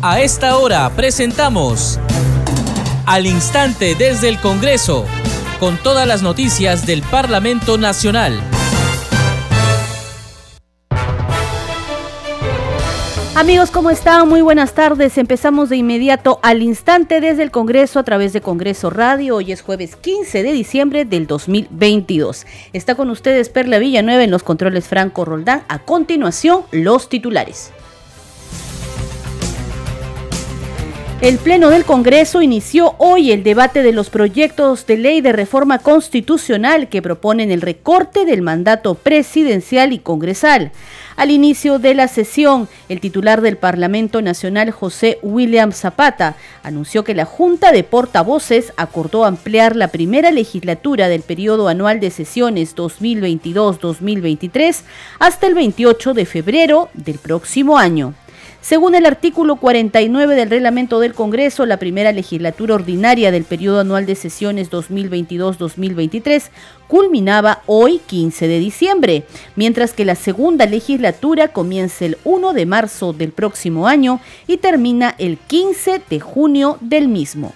A esta hora presentamos Al Instante desde el Congreso, con todas las noticias del Parlamento Nacional. Amigos, ¿cómo están? Muy buenas tardes. Empezamos de inmediato al instante desde el Congreso a través de Congreso Radio. Hoy es jueves 15 de diciembre del 2022. Está con ustedes Perla Villanueva en los controles Franco Roldán. A continuación, los titulares. El Pleno del Congreso inició hoy el debate de los proyectos de ley de reforma constitucional que proponen el recorte del mandato presidencial y congresal. Al inicio de la sesión, el titular del Parlamento Nacional, José William Zapata, anunció que la Junta de Portavoces acordó ampliar la primera legislatura del periodo anual de sesiones 2022-2023 hasta el 28 de febrero del próximo año. Según el artículo 49 del reglamento del Congreso, la primera legislatura ordinaria del periodo anual de sesiones 2022-2023 culminaba hoy 15 de diciembre, mientras que la segunda legislatura comienza el 1 de marzo del próximo año y termina el 15 de junio del mismo.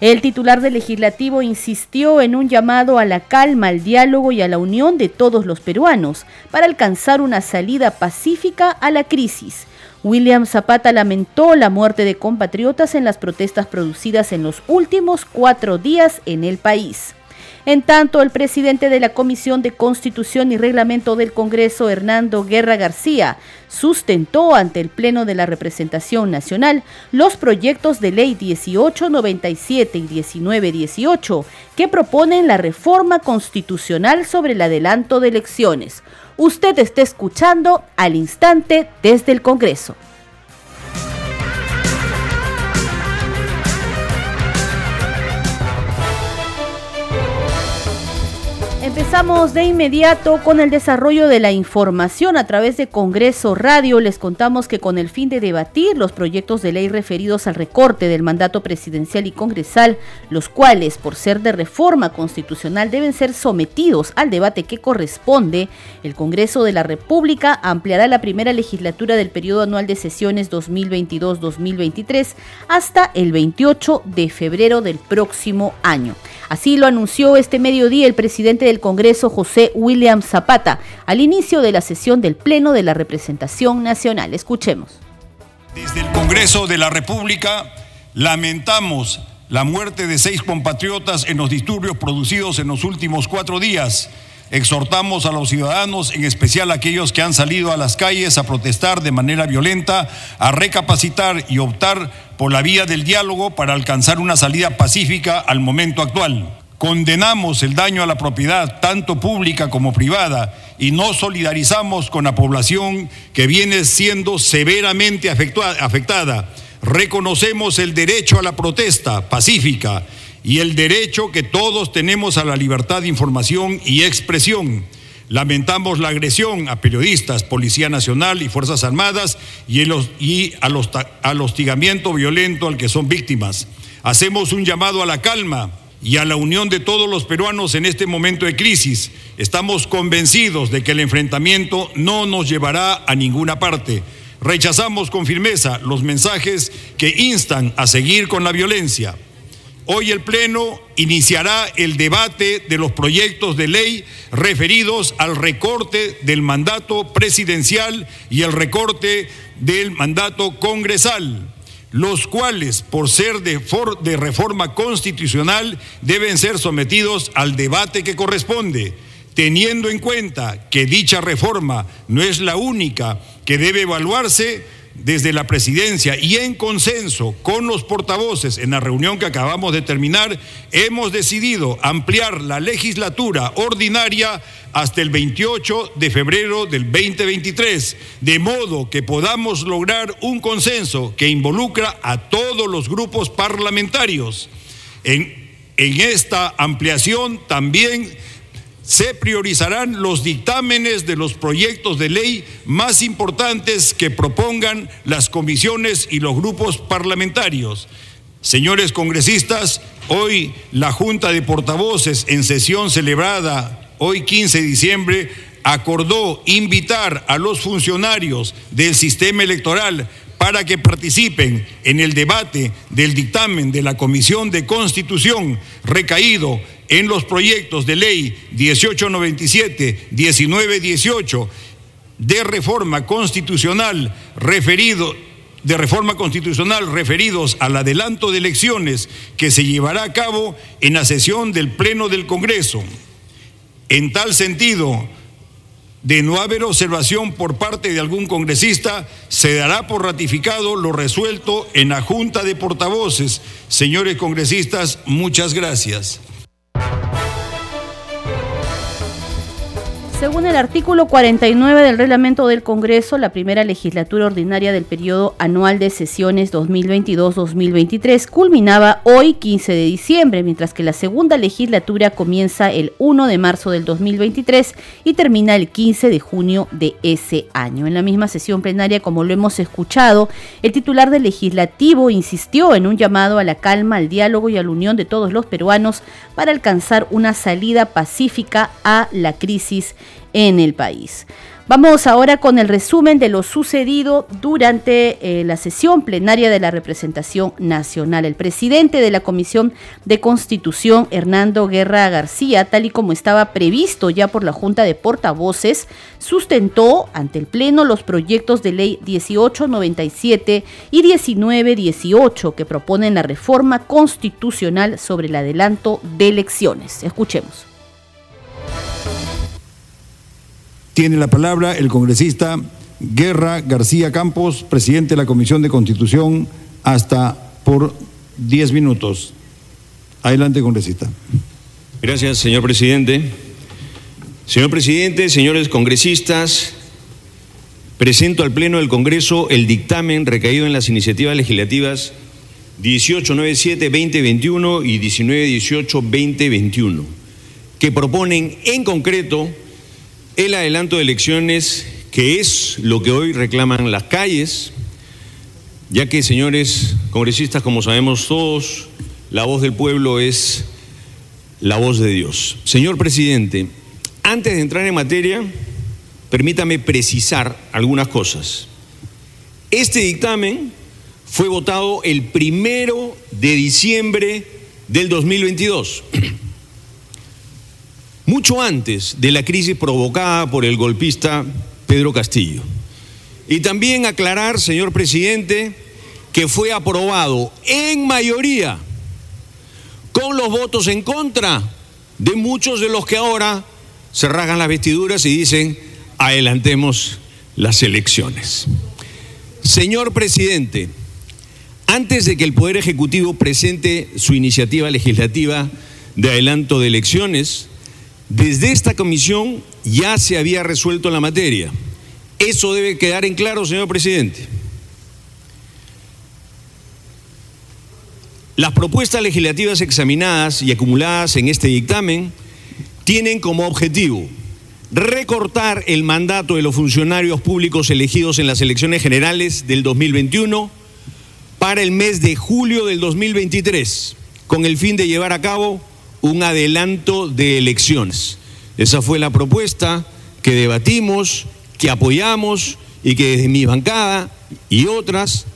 El titular del legislativo insistió en un llamado a la calma, al diálogo y a la unión de todos los peruanos para alcanzar una salida pacífica a la crisis William Zapata lamentó la muerte de compatriotas en las protestas producidas en los últimos cuatro días en el país. En tanto, el presidente de la Comisión de Constitución y Reglamento del Congreso, Hernando Guerra García, sustentó ante el Pleno de la Representación Nacional los proyectos de ley 1897 y 1918 que proponen la reforma constitucional sobre el adelanto de elecciones Usted está escuchando al instante desde el Congreso. Empezamos de inmediato con el desarrollo de la información a través de Congreso Radio. Les contamos que con el fin de debatir los proyectos de ley referidos al recorte del mandato presidencial y congresal, los cuales, por ser de reforma constitucional, deben ser sometidos al debate que corresponde, el Congreso de la República ampliará la primera legislatura del periodo anual de sesiones 2022-2023 hasta el 28 de febrero del próximo año. Así lo anunció este mediodía el presidente del Congreso, José William Zapata, al inicio de la sesión del Pleno de la Representación Nacional. Escuchemos. Desde el Congreso de la República lamentamos la muerte de seis compatriotas en los disturbios producidos en los últimos cuatro días Exhortamos a los ciudadanos, en especial aquellos que han salido a las calles a protestar de manera violenta, a recapacitar y optar por la vía del diálogo para alcanzar una salida pacífica al momento actual. Condenamos el daño a la propiedad, tanto pública como privada, y nos solidarizamos con la población que viene siendo severamente afectada. Reconocemos el derecho a la protesta pacífica y el derecho que todos tenemos a la libertad de información y expresión. Lamentamos la agresión a periodistas, Policía Nacional y Fuerzas Armadas y, y al hostigamiento violento al que son víctimas. Hacemos un llamado a la calma y a la unión de todos los peruanos en este momento de crisis. Estamos convencidos de que el enfrentamiento no nos llevará a ninguna parte. Rechazamos con firmeza los mensajes que instan a seguir con la violencia. Hoy el Pleno iniciará el debate de los proyectos de ley referidos al recorte del mandato presidencial y el recorte del mandato congresal, los cuales, por ser de, de reforma constitucional, deben ser sometidos al debate que corresponde teniendo en cuenta que dicha reforma no es la única que debe evaluarse, desde la presidencia y en consenso con los portavoces en la reunión que acabamos de terminar, hemos decidido ampliar la legislatura ordinaria hasta el 28 de febrero del 2023, de modo que podamos lograr un consenso que involucra a todos los grupos parlamentarios. En, en esta ampliación también se priorizarán los dictámenes de los proyectos de ley más importantes que propongan las comisiones y los grupos parlamentarios. Señores congresistas, hoy la Junta de Portavoces en sesión celebrada hoy 15 de diciembre acordó invitar a los funcionarios del sistema electoral para que participen en el debate del dictamen de la Comisión de Constitución recaído en los proyectos de ley 1897, 1918 de reforma constitucional referido de reforma constitucional referidos al adelanto de elecciones que se llevará a cabo en la sesión del Pleno del Congreso. En tal sentido, de no haber observación por parte de algún congresista, se dará por ratificado lo resuelto en la Junta de Portavoces. Señores congresistas, muchas gracias. Según el artículo 49 del reglamento del Congreso, la primera legislatura ordinaria del periodo anual de sesiones 2022-2023 culminaba hoy 15 de diciembre, mientras que la segunda legislatura comienza el 1 de marzo del 2023 y termina el 15 de junio de ese año. En la misma sesión plenaria, como lo hemos escuchado, el titular del legislativo insistió en un llamado a la calma, al diálogo y a la unión de todos los peruanos para alcanzar una salida pacífica a la crisis en el país. Vamos ahora con el resumen de lo sucedido durante eh, la sesión plenaria de la representación nacional. El presidente de la Comisión de Constitución, Hernando Guerra García, tal y como estaba previsto ya por la Junta de Portavoces, sustentó ante el Pleno los proyectos de ley 1897 y 1918 que proponen la reforma constitucional sobre el adelanto de elecciones. Escuchemos. Tiene la palabra el congresista Guerra García Campos, presidente de la Comisión de Constitución, hasta por diez minutos. Adelante, congresista. Gracias, señor presidente. Señor presidente, señores congresistas, presento al Pleno del Congreso el dictamen recaído en las iniciativas legislativas 1897-2021 y 1918-2021, que proponen en concreto el adelanto de elecciones, que es lo que hoy reclaman las calles, ya que, señores congresistas, como sabemos todos, la voz del pueblo es la voz de Dios. Señor presidente, antes de entrar en materia, permítame precisar algunas cosas. Este dictamen fue votado el primero de diciembre del 2022 mucho antes de la crisis provocada por el golpista Pedro Castillo. Y también aclarar, señor presidente, que fue aprobado en mayoría con los votos en contra de muchos de los que ahora se rasgan las vestiduras y dicen, adelantemos las elecciones. Señor presidente, antes de que el Poder Ejecutivo presente su iniciativa legislativa de adelanto de elecciones, desde esta comisión ya se había resuelto la materia. Eso debe quedar en claro, señor presidente. Las propuestas legislativas examinadas y acumuladas en este dictamen tienen como objetivo recortar el mandato de los funcionarios públicos elegidos en las elecciones generales del 2021 para el mes de julio del 2023, con el fin de llevar a cabo un adelanto de elecciones. Esa fue la propuesta que debatimos, que apoyamos y que desde mi bancada y otras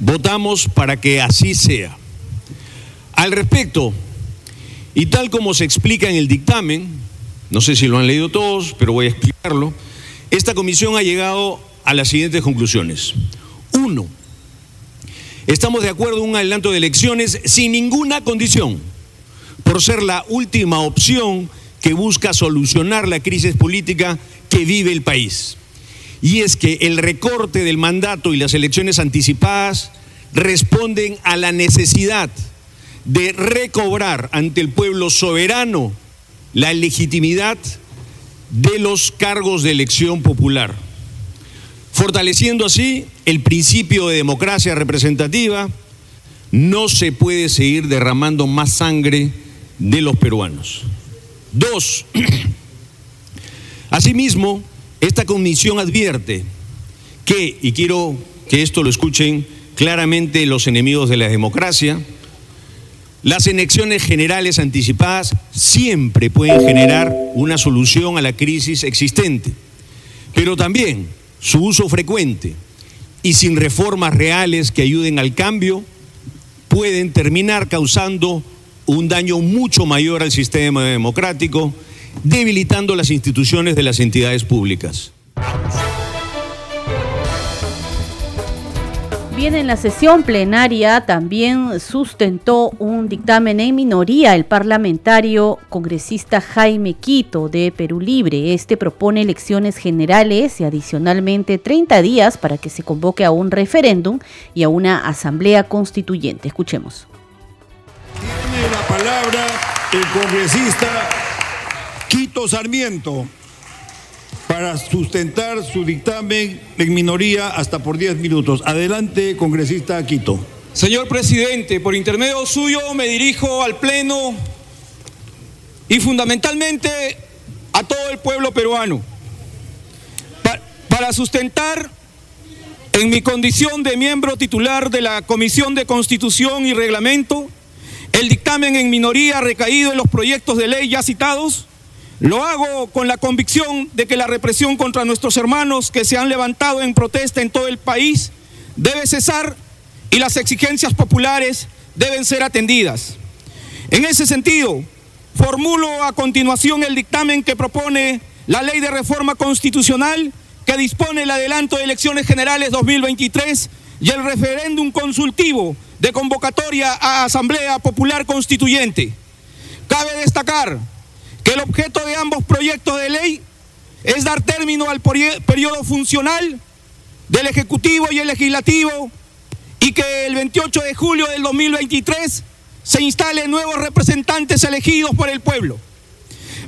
votamos para que así sea. Al respecto, y tal como se explica en el dictamen, no sé si lo han leído todos, pero voy a explicarlo, esta comisión ha llegado a las siguientes conclusiones. Uno, estamos de acuerdo en un adelanto de elecciones sin ninguna condición por ser la última opción que busca solucionar la crisis política que vive el país. Y es que el recorte del mandato y las elecciones anticipadas responden a la necesidad de recobrar ante el pueblo soberano la legitimidad de los cargos de elección popular, fortaleciendo así el principio de democracia representativa. No se puede seguir derramando más sangre de los peruanos. Dos, asimismo, esta comisión advierte que, y quiero que esto lo escuchen claramente los enemigos de la democracia, las elecciones generales anticipadas siempre pueden generar una solución a la crisis existente, pero también su uso frecuente y sin reformas reales que ayuden al cambio, pueden terminar causando un daño mucho mayor al sistema democrático, debilitando las instituciones de las entidades públicas. Bien, en la sesión plenaria también sustentó un dictamen en minoría el parlamentario congresista Jaime Quito de Perú Libre. Este propone elecciones generales y adicionalmente 30 días para que se convoque a un referéndum y a una asamblea constituyente. Escuchemos. La palabra el congresista Quito Sarmiento para sustentar su dictamen en minoría hasta por 10 minutos. Adelante, congresista Quito. Señor presidente, por intermedio suyo me dirijo al Pleno y fundamentalmente a todo el pueblo peruano para sustentar en mi condición de miembro titular de la Comisión de Constitución y Reglamento el dictamen en minoría recaído en los proyectos de ley ya citados lo hago con la convicción de que la represión contra nuestros hermanos que se han levantado en protesta en todo el país debe cesar y las exigencias populares deben ser atendidas. En ese sentido, formulo a continuación el dictamen que propone la ley de reforma constitucional que dispone el adelanto de elecciones generales 2023 y el referéndum consultivo de convocatoria a Asamblea Popular Constituyente. Cabe destacar que el objeto de ambos proyectos de ley es dar término al periodo funcional del Ejecutivo y el Legislativo y que el 28 de julio del 2023 se instalen nuevos representantes elegidos por el pueblo.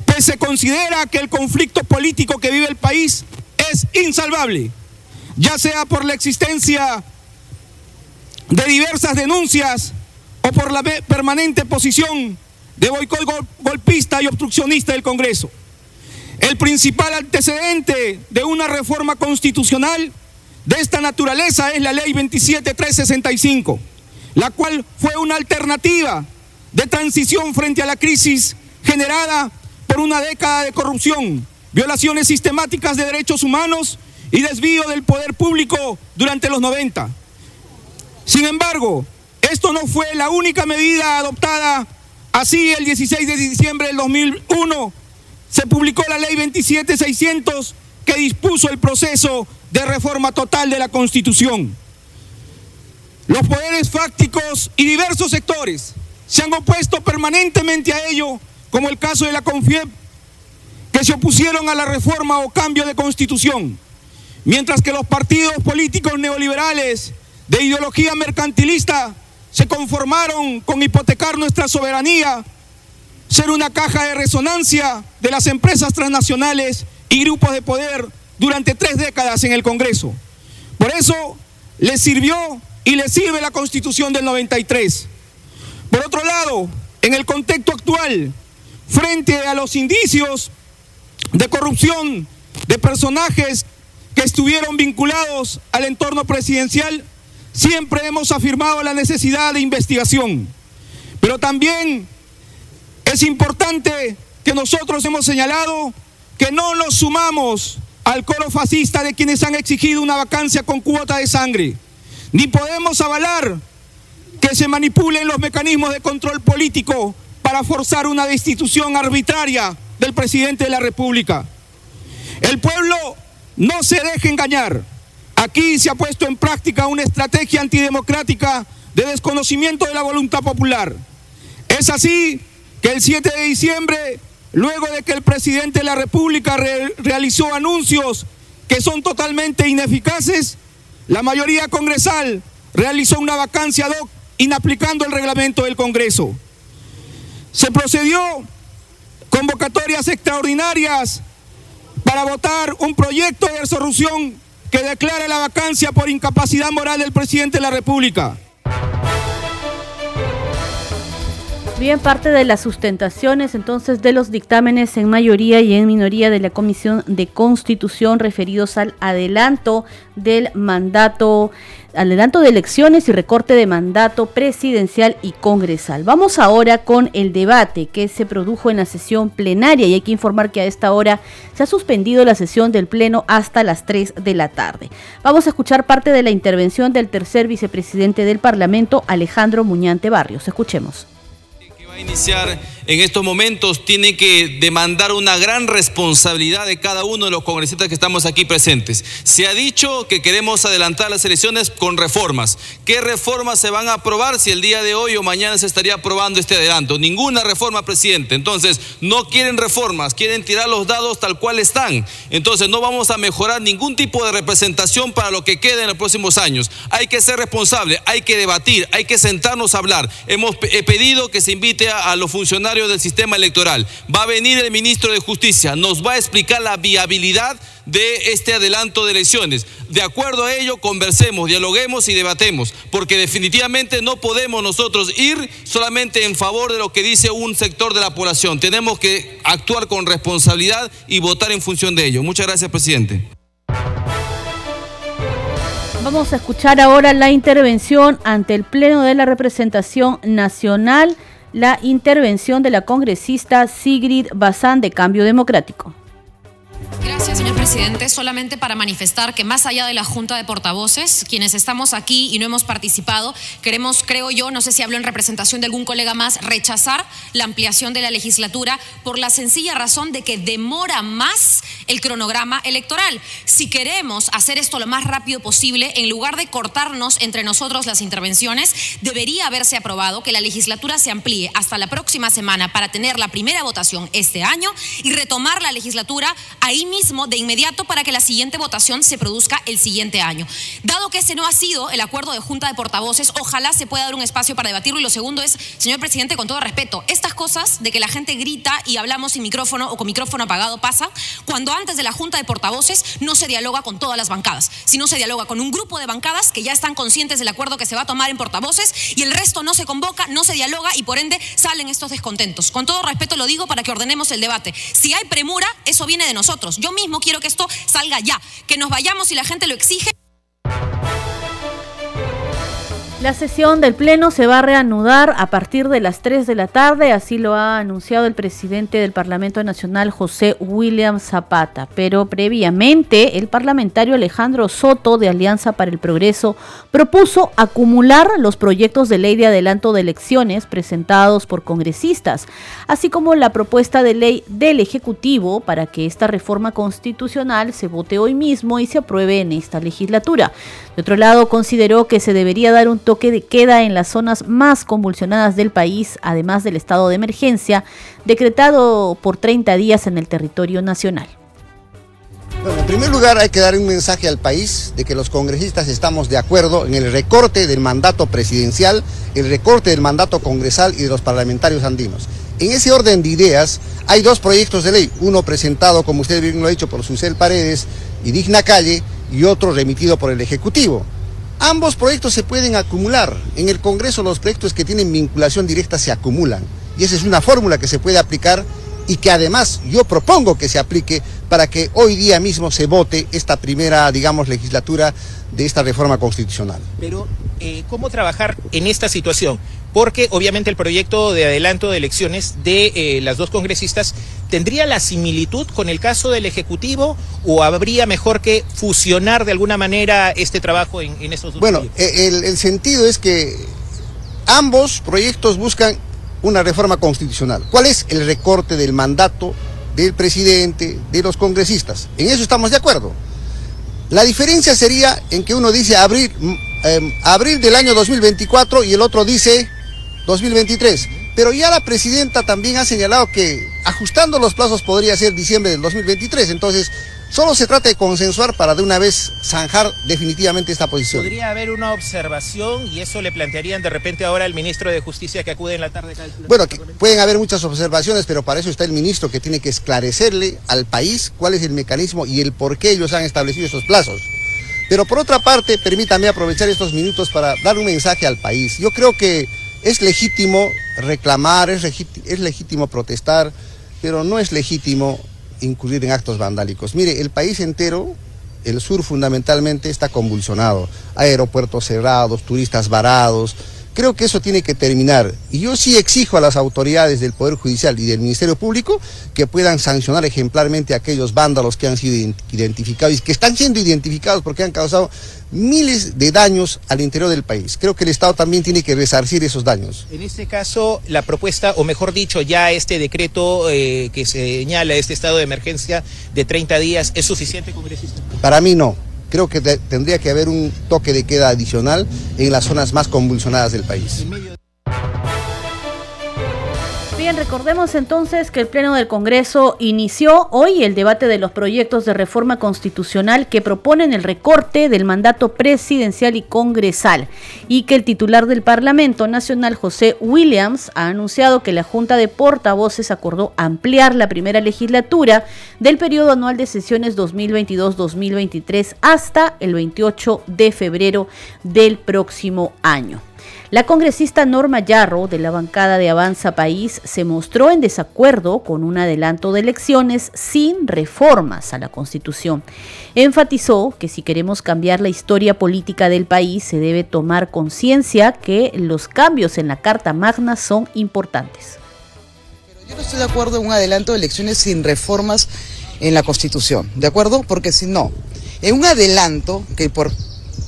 Pues se considera que el conflicto político que vive el país es insalvable, ya sea por la existencia de diversas denuncias o por la permanente posición de boicot golpista y obstruccionista del Congreso. El principal antecedente de una reforma constitucional de esta naturaleza es la ley 27365, la cual fue una alternativa de transición frente a la crisis generada por una década de corrupción, violaciones sistemáticas de derechos humanos y desvío del poder público durante los 90. Sin embargo, esto no fue la única medida adoptada Así, el 16 de diciembre del 2001 se publicó la ley 27600 que dispuso el proceso de reforma total de la Constitución. Los poderes fácticos y diversos sectores se han opuesto permanentemente a ello, como el caso de la CONFIEP, que se opusieron a la reforma o cambio de constitución, mientras que los partidos políticos neoliberales de ideología mercantilista se conformaron con hipotecar nuestra soberanía, ser una caja de resonancia de las empresas transnacionales y grupos de poder durante tres décadas en el Congreso. Por eso les sirvió y les sirve la Constitución del 93. Por otro lado, en el contexto actual, frente a los indicios de corrupción de personajes que estuvieron vinculados al entorno presidencial, Siempre hemos afirmado la necesidad de investigación, pero también es importante que nosotros hemos señalado que no nos sumamos al coro fascista de quienes han exigido una vacancia con cuota de sangre, ni podemos avalar que se manipulen los mecanismos de control político para forzar una destitución arbitraria del presidente de la República. El pueblo no se deje engañar. Aquí se ha puesto en práctica una estrategia antidemocrática de desconocimiento de la voluntad popular. Es así que el 7 de diciembre, luego de que el presidente de la República realizó anuncios que son totalmente ineficaces, la mayoría congresal realizó una vacancia ad hoc inaplicando el reglamento del Congreso. Se procedió convocatorias extraordinarias para votar un proyecto de resolución que declare la vacancia por incapacidad moral del presidente de la República. Bien, parte de las sustentaciones entonces de los dictámenes en mayoría y en minoría de la Comisión de Constitución referidos al adelanto del mandato, adelanto de elecciones y recorte de mandato presidencial y congresal. Vamos ahora con el debate que se produjo en la sesión plenaria y hay que informar que a esta hora se ha suspendido la sesión del Pleno hasta las 3 de la tarde. Vamos a escuchar parte de la intervención del tercer vicepresidente del Parlamento, Alejandro Muñante Barrios. Escuchemos iniciar en estos momentos tiene que demandar una gran responsabilidad de cada uno de los congresistas que estamos aquí presentes. Se ha dicho que queremos adelantar las elecciones con reformas. ¿Qué reformas se van a aprobar si el día de hoy o mañana se estaría aprobando este adelanto? Ninguna reforma, presidente. Entonces, no quieren reformas, quieren tirar los dados tal cual están. Entonces, no vamos a mejorar ningún tipo de representación para lo que quede en los próximos años. Hay que ser responsable, hay que debatir, hay que sentarnos a hablar. Hemos pedido que se invite a los funcionarios del sistema electoral. Va a venir el ministro de Justicia, nos va a explicar la viabilidad de este adelanto de elecciones. De acuerdo a ello, conversemos, dialoguemos y debatemos, porque definitivamente no podemos nosotros ir solamente en favor de lo que dice un sector de la población. Tenemos que actuar con responsabilidad y votar en función de ello. Muchas gracias, presidente. Vamos a escuchar ahora la intervención ante el Pleno de la Representación Nacional la intervención de la congresista Sigrid Bazán de Cambio Democrático. Gracias, señor presidente. Solamente para manifestar que más allá de la Junta de Portavoces, quienes estamos aquí y no hemos participado, queremos, creo yo, no sé si hablo en representación de algún colega más, rechazar la ampliación de la legislatura por la sencilla razón de que demora más el cronograma electoral. Si queremos hacer esto lo más rápido posible, en lugar de cortarnos entre nosotros las intervenciones, debería haberse aprobado que la legislatura se amplíe hasta la próxima semana para tener la primera votación este año y retomar la legislatura ahí mismo de inmediato para que la siguiente votación se produzca el siguiente año. Dado que ese no ha sido el acuerdo de Junta de Portavoces, ojalá se pueda dar un espacio para debatirlo. Y lo segundo es, señor presidente, con todo respeto, estas cosas de que la gente grita y hablamos sin micrófono o con micrófono apagado pasa cuando antes de la Junta de Portavoces no se dialoga con todas las bancadas, sino se dialoga con un grupo de bancadas que ya están conscientes del acuerdo que se va a tomar en portavoces y el resto no se convoca, no se dialoga y por ende salen estos descontentos. Con todo respeto lo digo para que ordenemos el debate. Si hay premura, eso viene de nosotros. Yo mismo quiero que esto salga ya, que nos vayamos si la gente lo exige. La sesión del Pleno se va a reanudar a partir de las 3 de la tarde, así lo ha anunciado el presidente del Parlamento Nacional, José William Zapata. Pero previamente, el parlamentario Alejandro Soto, de Alianza para el Progreso, propuso acumular los proyectos de ley de adelanto de elecciones presentados por congresistas, así como la propuesta de ley del Ejecutivo para que esta reforma constitucional se vote hoy mismo y se apruebe en esta legislatura. De otro lado, consideró que se debería dar un toque de queda en las zonas más convulsionadas del país, además del estado de emergencia, decretado por 30 días en el territorio nacional. Bueno, en primer lugar hay que dar un mensaje al país de que los congresistas estamos de acuerdo en el recorte del mandato presidencial, el recorte del mandato congresal y de los parlamentarios andinos. En ese orden de ideas hay dos proyectos de ley, uno presentado, como usted bien lo ha dicho, por Susel Paredes y Digna Calle, y otro remitido por el Ejecutivo. Ambos proyectos se pueden acumular. En el Congreso los proyectos que tienen vinculación directa se acumulan. Y esa es una fórmula que se puede aplicar y que además yo propongo que se aplique para que hoy día mismo se vote esta primera, digamos, legislatura de esta reforma constitucional. Pero, eh, ¿cómo trabajar en esta situación? Porque obviamente el proyecto de adelanto de elecciones de eh, las dos congresistas tendría la similitud con el caso del Ejecutivo o habría mejor que fusionar de alguna manera este trabajo en, en estos dos Bueno, eh, el, el sentido es que ambos proyectos buscan una reforma constitucional. ¿Cuál es el recorte del mandato del presidente, de los congresistas? En eso estamos de acuerdo. La diferencia sería en que uno dice abril, eh, abril del año 2024 y el otro dice 2023. Pero ya la presidenta también ha señalado que ajustando los plazos podría ser diciembre del 2023. Entonces, Solo se trata de consensuar para de una vez zanjar definitivamente esta posición. ¿Podría haber una observación y eso le plantearían de repente ahora al ministro de Justicia que acude en la tarde? Bueno, pueden haber muchas observaciones, pero para eso está el ministro que tiene que esclarecerle al país cuál es el mecanismo y el por qué ellos han establecido esos plazos. Pero por otra parte, permítame aprovechar estos minutos para dar un mensaje al país. Yo creo que es legítimo reclamar, es, es legítimo protestar, pero no es legítimo incurrir en actos vandálicos. Mire, el país entero, el sur fundamentalmente, está convulsionado. Aeropuertos cerrados, turistas varados, Creo que eso tiene que terminar. Y yo sí exijo a las autoridades del Poder Judicial y del Ministerio Público que puedan sancionar ejemplarmente a aquellos vándalos que han sido identificados y que están siendo identificados porque han causado miles de daños al interior del país. Creo que el Estado también tiene que resarcir esos daños. En este caso, la propuesta, o mejor dicho, ya este decreto eh, que señala este estado de emergencia de 30 días, ¿es suficiente, congresista? Para mí no creo que tendría que haber un toque de queda adicional en las zonas más convulsionadas del país. Bien, recordemos entonces que el Pleno del Congreso inició hoy el debate de los proyectos de reforma constitucional que proponen el recorte del mandato presidencial y congresal y que el titular del Parlamento Nacional, José Williams, ha anunciado que la Junta de Portavoces acordó ampliar la primera legislatura del periodo anual de sesiones 2022-2023 hasta el 28 de febrero del próximo año. La congresista Norma Yarro, de la bancada de Avanza País, se mostró en desacuerdo con un adelanto de elecciones sin reformas a la Constitución. Enfatizó que si queremos cambiar la historia política del país, se debe tomar conciencia que los cambios en la Carta Magna son importantes. yo no estoy de acuerdo en un adelanto de elecciones sin reformas en la Constitución, ¿de acuerdo? Porque si no, en un adelanto que por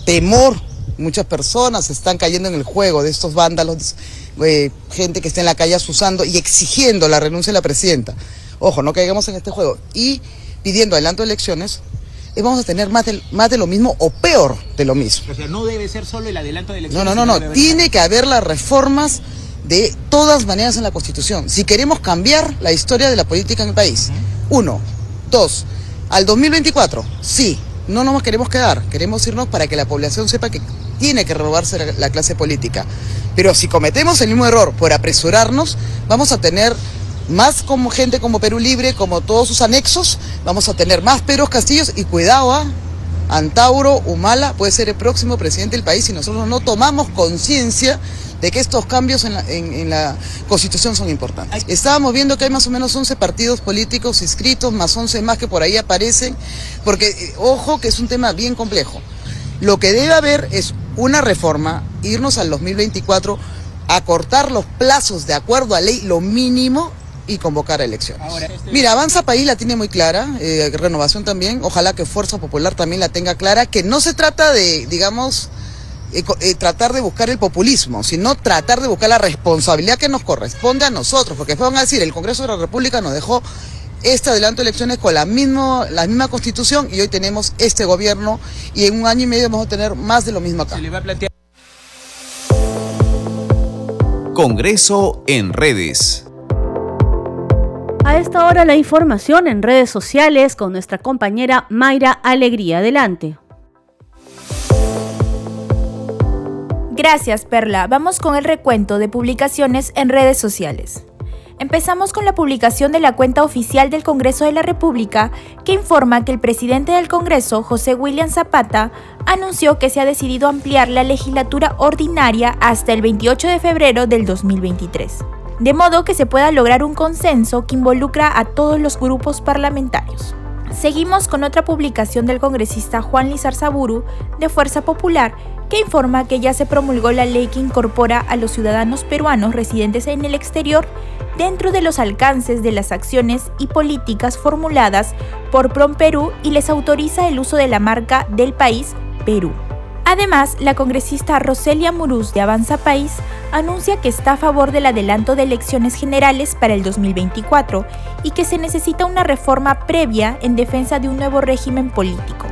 temor Muchas personas están cayendo en el juego de estos vándalos, eh, gente que está en la calle asusando y exigiendo la renuncia de la presidenta. Ojo, no caigamos en este juego. Y pidiendo adelanto de elecciones, eh, vamos a tener más de, más de lo mismo o peor de lo mismo. O sea, no debe ser solo el adelanto de elecciones. No, no, no, no. Tiene que haber las reformas de todas maneras en la Constitución. Si queremos cambiar la historia de la política en el país. Uno. Dos. Al 2024, sí, no nos queremos quedar, queremos irnos para que la población sepa que tiene que renovarse la, clase política. Pero si cometemos el mismo error por apresurarnos, vamos a tener más como gente como Perú Libre, como todos sus anexos, vamos a tener más Perú Castillos y cuidado, ¿ah? Antauro, Humala puede ser el próximo presidente del país si nosotros no tomamos conciencia de que estos cambios en la, en la, Constitución son importantes. Estábamos viendo que hay más o menos 11 partidos políticos inscritos, más 11 más que por ahí aparecen, porque eh, ojo que es un tema bien complejo. Lo que debe haber es una reforma, irnos al 2024, acortar los plazos de acuerdo a ley, lo mínimo, y convocar a elecciones. Mira, Avanza País la tiene muy clara, eh, Renovación también, ojalá que Fuerza Popular también la tenga clara, que no se trata de, digamos, eh, eh, tratar de buscar el populismo, sino tratar de buscar la responsabilidad que nos corresponde a nosotros, porque después van a decir, el Congreso de la República nos dejó este adelanto de elecciones con la misma, la misma constitución y hoy tenemos este gobierno y en un año y medio vamos a tener más de lo mismo acá. Congreso en redes. A esta hora la información en redes sociales con nuestra compañera Mayra Alegría. Adelante. Gracias, Perla. Vamos con el recuento de publicaciones en redes sociales. Empezamos con la publicación de la cuenta oficial del Congreso de la República, que informa que el presidente del Congreso, José William Zapata, anunció que se ha decidido ampliar la legislatura ordinaria hasta el 28 de febrero del 2023, de modo que se pueda lograr un consenso que involucra a todos los grupos parlamentarios. Seguimos con otra publicación del congresista Juan Lizar-Zaburu, de Fuerza Popular, que informa que ya se promulgó la ley que incorpora a los ciudadanos peruanos residentes en el exterior dentro de los alcances de las acciones y políticas formuladas por PROM Perú y les autoriza el uso de la marca del país Perú. Además, la congresista Roselia Muruz de Avanza País anuncia que está a favor del adelanto de elecciones generales para el 2024 y que se necesita una reforma previa en defensa de un nuevo régimen político.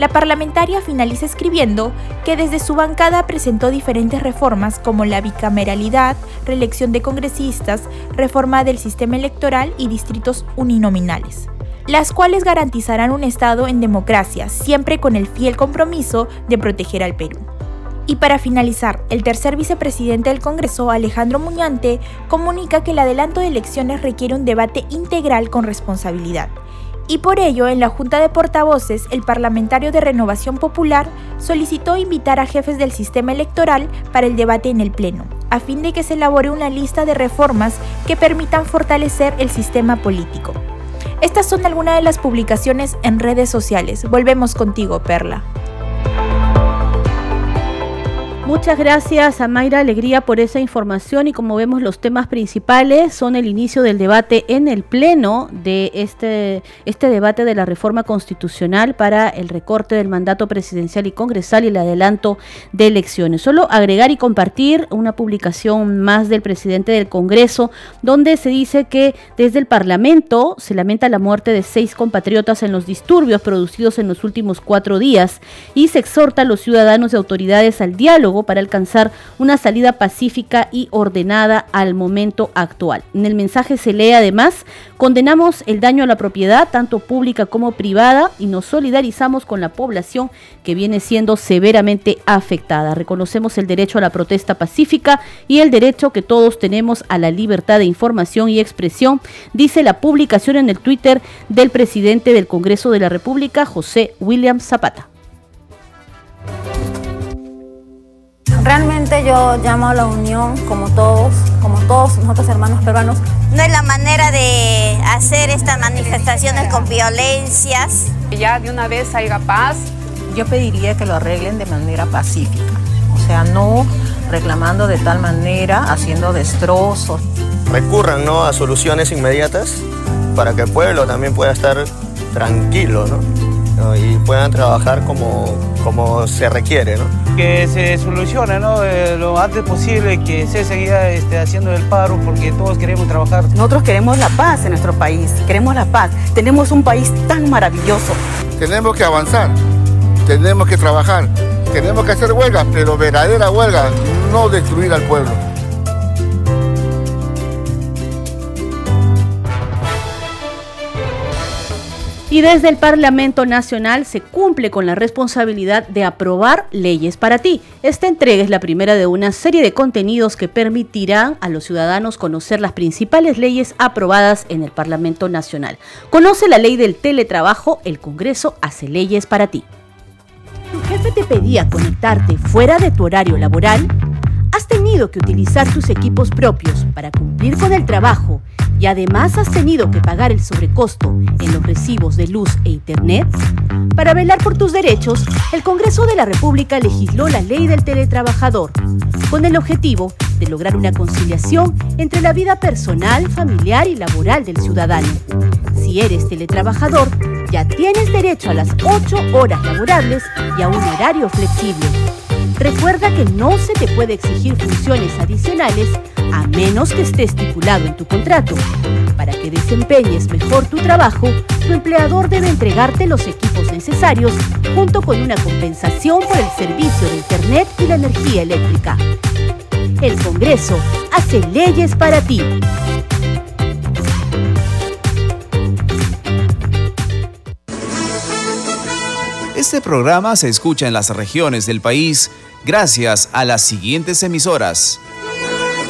La parlamentaria finaliza escribiendo que desde su bancada presentó diferentes reformas como la bicameralidad, reelección de congresistas, reforma del sistema electoral y distritos uninominales las cuales garantizarán un Estado en democracia, siempre con el fiel compromiso de proteger al Perú. Y para finalizar, el tercer vicepresidente del Congreso, Alejandro Muñante, comunica que el adelanto de elecciones requiere un debate integral con responsabilidad Y por ello, en la Junta de Portavoces, el parlamentario de Renovación Popular solicitó invitar a jefes del sistema electoral para el debate en el Pleno, a fin de que se elabore una lista de reformas que permitan fortalecer el sistema político. Estas son algunas de las publicaciones en redes sociales. Volvemos contigo, Perla. Muchas gracias a Mayra Alegría por esa información y como vemos los temas principales son el inicio del debate en el pleno de este, este debate de la reforma constitucional para el recorte del mandato presidencial y congresal y el adelanto de elecciones. Solo agregar y compartir una publicación más del presidente del Congreso donde se dice que desde el Parlamento se lamenta la muerte de seis compatriotas en los disturbios producidos en los últimos cuatro días y se exhorta a los ciudadanos y autoridades al diálogo para alcanzar una salida pacífica y ordenada al momento actual. En el mensaje se lee además, condenamos el daño a la propiedad, tanto pública como privada, y nos solidarizamos con la población que viene siendo severamente afectada. Reconocemos el derecho a la protesta pacífica y el derecho que todos tenemos a la libertad de información y expresión, dice la publicación en el Twitter del presidente del Congreso de la República, José William Zapata. Realmente yo llamo a la unión como todos, como todos nosotros hermanos peruanos. No es la manera de hacer estas manifestaciones con violencias. Ya de una vez haya paz. Yo pediría que lo arreglen de manera pacífica, o sea, no reclamando de tal manera, haciendo destrozos. Recurran ¿no? a soluciones inmediatas para que el pueblo también pueda estar tranquilo ¿no? Y puedan trabajar como, como se requiere. ¿no? Que se solucione ¿no? Eh, lo antes posible, que se siga este, haciendo el paro porque todos queremos trabajar. Nosotros queremos la paz en nuestro país, queremos la paz. Tenemos un país tan maravilloso. Tenemos que avanzar, tenemos que trabajar, tenemos que hacer huelga, pero verdadera huelga, no destruir al pueblo. Y desde el Parlamento Nacional se cumple con la responsabilidad de aprobar leyes para ti. Esta entrega es la primera de una serie de contenidos que permitirán a los ciudadanos conocer las principales leyes aprobadas en el Parlamento Nacional. Conoce la ley del teletrabajo, el Congreso hace leyes para ti. ¿Tu jefe te pedía conectarte fuera de tu horario laboral? ¿Has tenido que utilizar tus equipos propios para cumplir con el trabajo y además has tenido que pagar el sobrecosto en los recibos de luz e internet? Para velar por tus derechos, el Congreso de la República legisló la ley del teletrabajador, con el objetivo de lograr una conciliación entre la vida personal, familiar y laboral del ciudadano. Si eres teletrabajador, ya tienes derecho a las 8 horas laborables y a un horario flexible. Recuerda que no se te puede exigir funciones adicionales a menos que esté estipulado en tu contrato. Para que desempeñes mejor tu trabajo, tu empleador debe entregarte los equipos necesarios junto con una compensación por el servicio de Internet y la energía eléctrica. El Congreso hace leyes para ti. Este programa se escucha en las regiones del país gracias a las siguientes emisoras.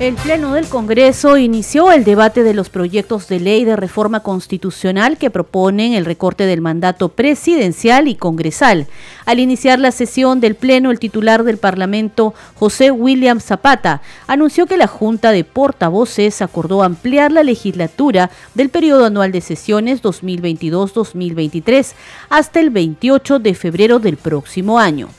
El Pleno del Congreso inició el debate de los proyectos de ley de reforma constitucional que proponen el recorte del mandato presidencial y congresal. Al iniciar la sesión del Pleno, el titular del Parlamento, José William Zapata, anunció que la Junta de Portavoces acordó ampliar la legislatura del periodo anual de sesiones 2022-2023 hasta el 28 de febrero del próximo año.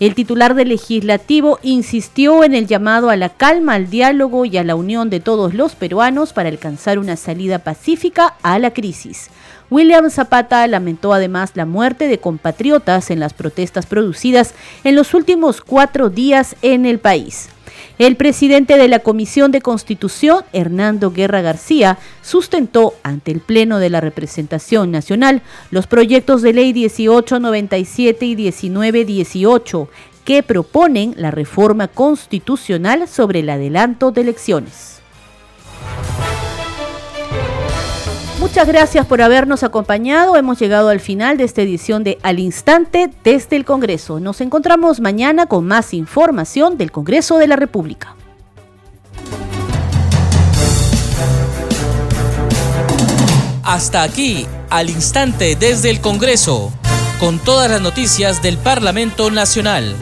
El titular del legislativo insistió en el llamado a la calma, al diálogo y a la unión de todos los peruanos para alcanzar una salida pacífica a la crisis. William Zapata lamentó además la muerte de compatriotas en las protestas producidas en los últimos cuatro días en el país. El presidente de la Comisión de Constitución, Hernando Guerra García, sustentó ante el Pleno de la Representación Nacional los proyectos de ley 1897 y 1918 que proponen la reforma constitucional sobre el adelanto de elecciones. Muchas gracias por habernos acompañado. Hemos llegado al final de esta edición de Al Instante desde el Congreso. Nos encontramos mañana con más información del Congreso de la República. Hasta aquí, Al Instante desde el Congreso, con todas las noticias del Parlamento Nacional.